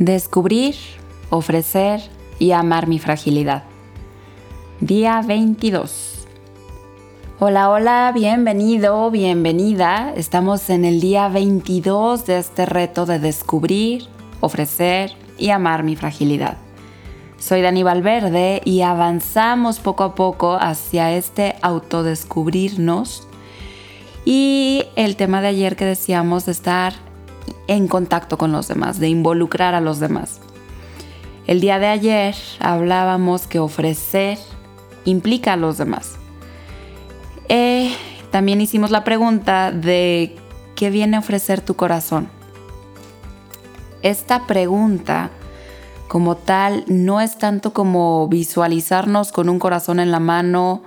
Descubrir, ofrecer y amar mi fragilidad. Día 22. Hola, hola, bienvenido, bienvenida. Estamos en el día 22 de este reto de descubrir, ofrecer y amar mi fragilidad. Soy Dani Valverde y avanzamos poco a poco hacia este autodescubrirnos y el tema de ayer que decíamos de estar en contacto con los demás, de involucrar a los demás. El día de ayer hablábamos que ofrecer implica a los demás. Eh, también hicimos la pregunta de qué viene a ofrecer tu corazón. Esta pregunta como tal no es tanto como visualizarnos con un corazón en la mano,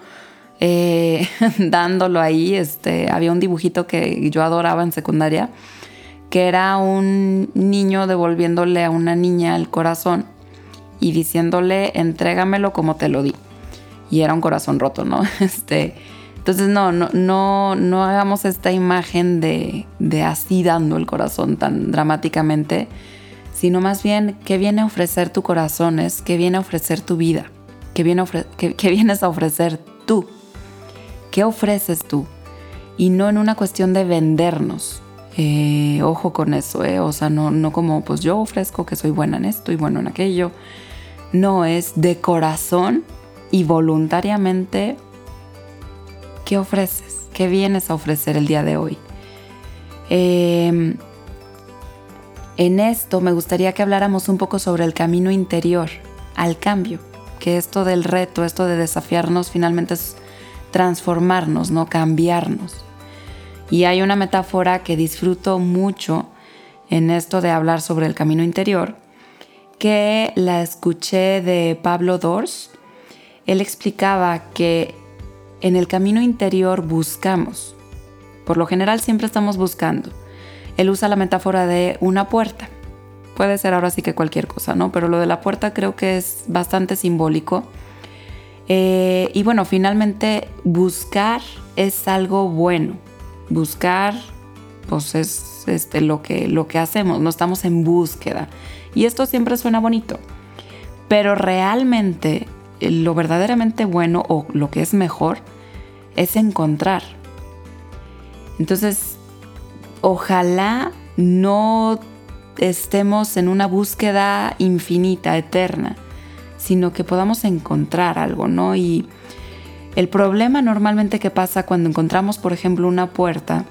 eh, dándolo ahí. Este, había un dibujito que yo adoraba en secundaria, que era un niño devolviéndole a una niña el corazón y diciéndole, entrégamelo como te lo di. Y era un corazón roto, ¿no? Este, entonces no, no, no, no hagamos esta imagen de, de así dando el corazón tan dramáticamente, sino más bien qué viene a ofrecer tu corazón es, qué viene a ofrecer tu vida, qué, viene qué vienes a ofrecer tú, qué ofreces tú, y no en una cuestión de vendernos, eh, ojo con eso, eh. o sea, no, no como pues yo ofrezco que soy buena en esto y bueno en aquello. No, es de corazón y voluntariamente qué ofreces, qué vienes a ofrecer el día de hoy. Em, en esto me gustaría que habláramos un poco sobre el camino interior al cambio, que esto del reto, esto de desafiarnos finalmente es transformarnos, no cambiarnos. Y hay una metáfora que disfruto mucho en esto de hablar sobre el camino interior, que la escuché de Pablo Dors. Él explicaba que en el camino interior buscamos. Por lo general siempre estamos buscando. Él usa la metáfora de una puerta. Puede ser ahora sí que cualquier cosa, ¿no? Pero lo de la puerta creo que es bastante simbólico. Eh, y bueno, finalmente buscar es algo bueno buscar, pues es este, lo, que, lo que hacemos, no estamos en búsqueda. Y esto siempre suena bonito, pero realmente eh, lo verdaderamente bueno o lo que es mejor es encontrar. Entonces, ojalá no estemos en una búsqueda infinita, eterna, sino que podamos encontrar algo, ¿no? Y el problema normalmente que pasa cuando encontramos, por ejemplo, una puerta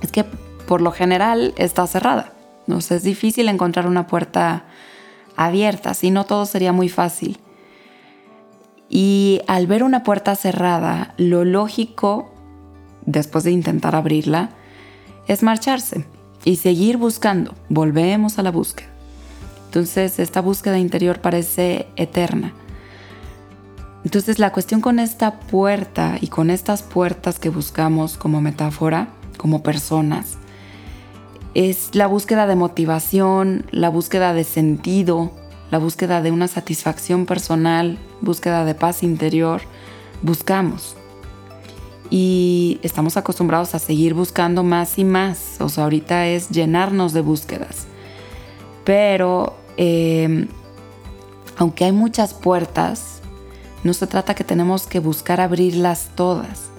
es que por lo general está cerrada. ¿no? es difícil encontrar una puerta abierta, si no todo sería muy fácil. Y al ver una puerta cerrada, lo lógico, después de intentar abrirla, es marcharse y seguir buscando. Volvemos a la búsqueda. Entonces esta búsqueda interior parece eterna. Entonces la cuestión con esta puerta y con estas puertas que buscamos como metáfora, como personas, es la búsqueda de motivación, la búsqueda de sentido, la búsqueda de una satisfacción personal, búsqueda de paz interior. Buscamos. Y estamos acostumbrados a seguir buscando más y más. O sea, ahorita es llenarnos de búsquedas. Pero eh, aunque hay muchas puertas, no se trata que tenemos que buscar abrirlas todas.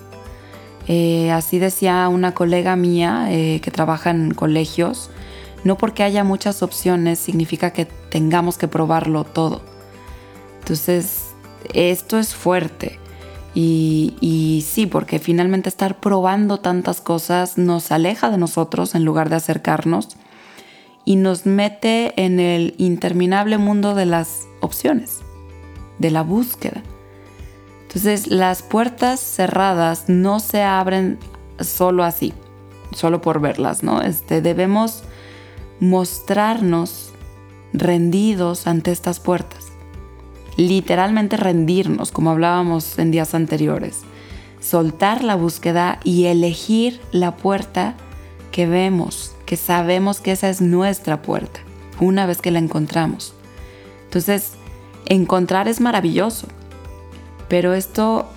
Eh, así decía una colega mía eh, que trabaja en colegios, no porque haya muchas opciones significa que tengamos que probarlo todo. Entonces, esto es fuerte. Y, y, sí, porque finalmente estar probando tantas cosas nos aleja de nosotros en lugar de acercarnos y nos mete en el interminable mundo de las opciones, de la búsqueda. Entonces las puertas cerradas no se abren solo así, solo por verlas, ¿no? Este, debemos mostrarnos rendidos ante estas puertas. Literalmente rendirnos, como hablábamos en días anteriores. Soltar la búsqueda y elegir la puerta que vemos, que sabemos que esa es nuestra puerta, una vez que la encontramos. Entonces, encontrar es maravilloso, pero esto,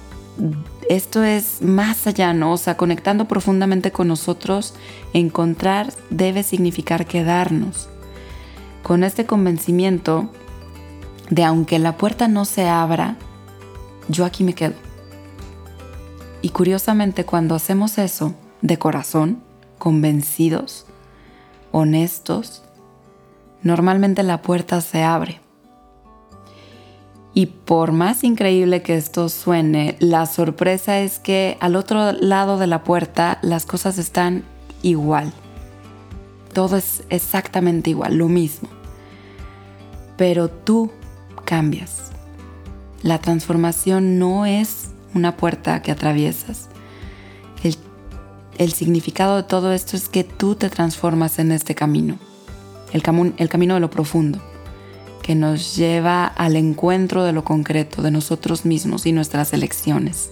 esto es más allá, ¿no? O sea, conectando profundamente con nosotros, encontrar debe significar quedarnos. con este convencimiento de aunque la puerta no se abra, yo aquí me quedo. Y curiosamente cuando hacemos eso de corazón, convencidos, honestos, normalmente la puerta se abre. Y por más increíble que esto suene, la sorpresa es que al otro lado de la puerta las cosas están igual. Todo es exactamente igual, lo mismo. Pero tú cambias. La transformación no es una puerta que atraviesas. El, significado de todo esto es que tú te transformas en este camino, el, camino de lo profundo, que nos lleva al encuentro de lo concreto, de nosotros mismos y nuestras elecciones.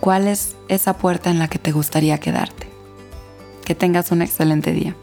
¿Cuál es esa puerta en la que te gustaría quedarte? Que tengas un excelente día.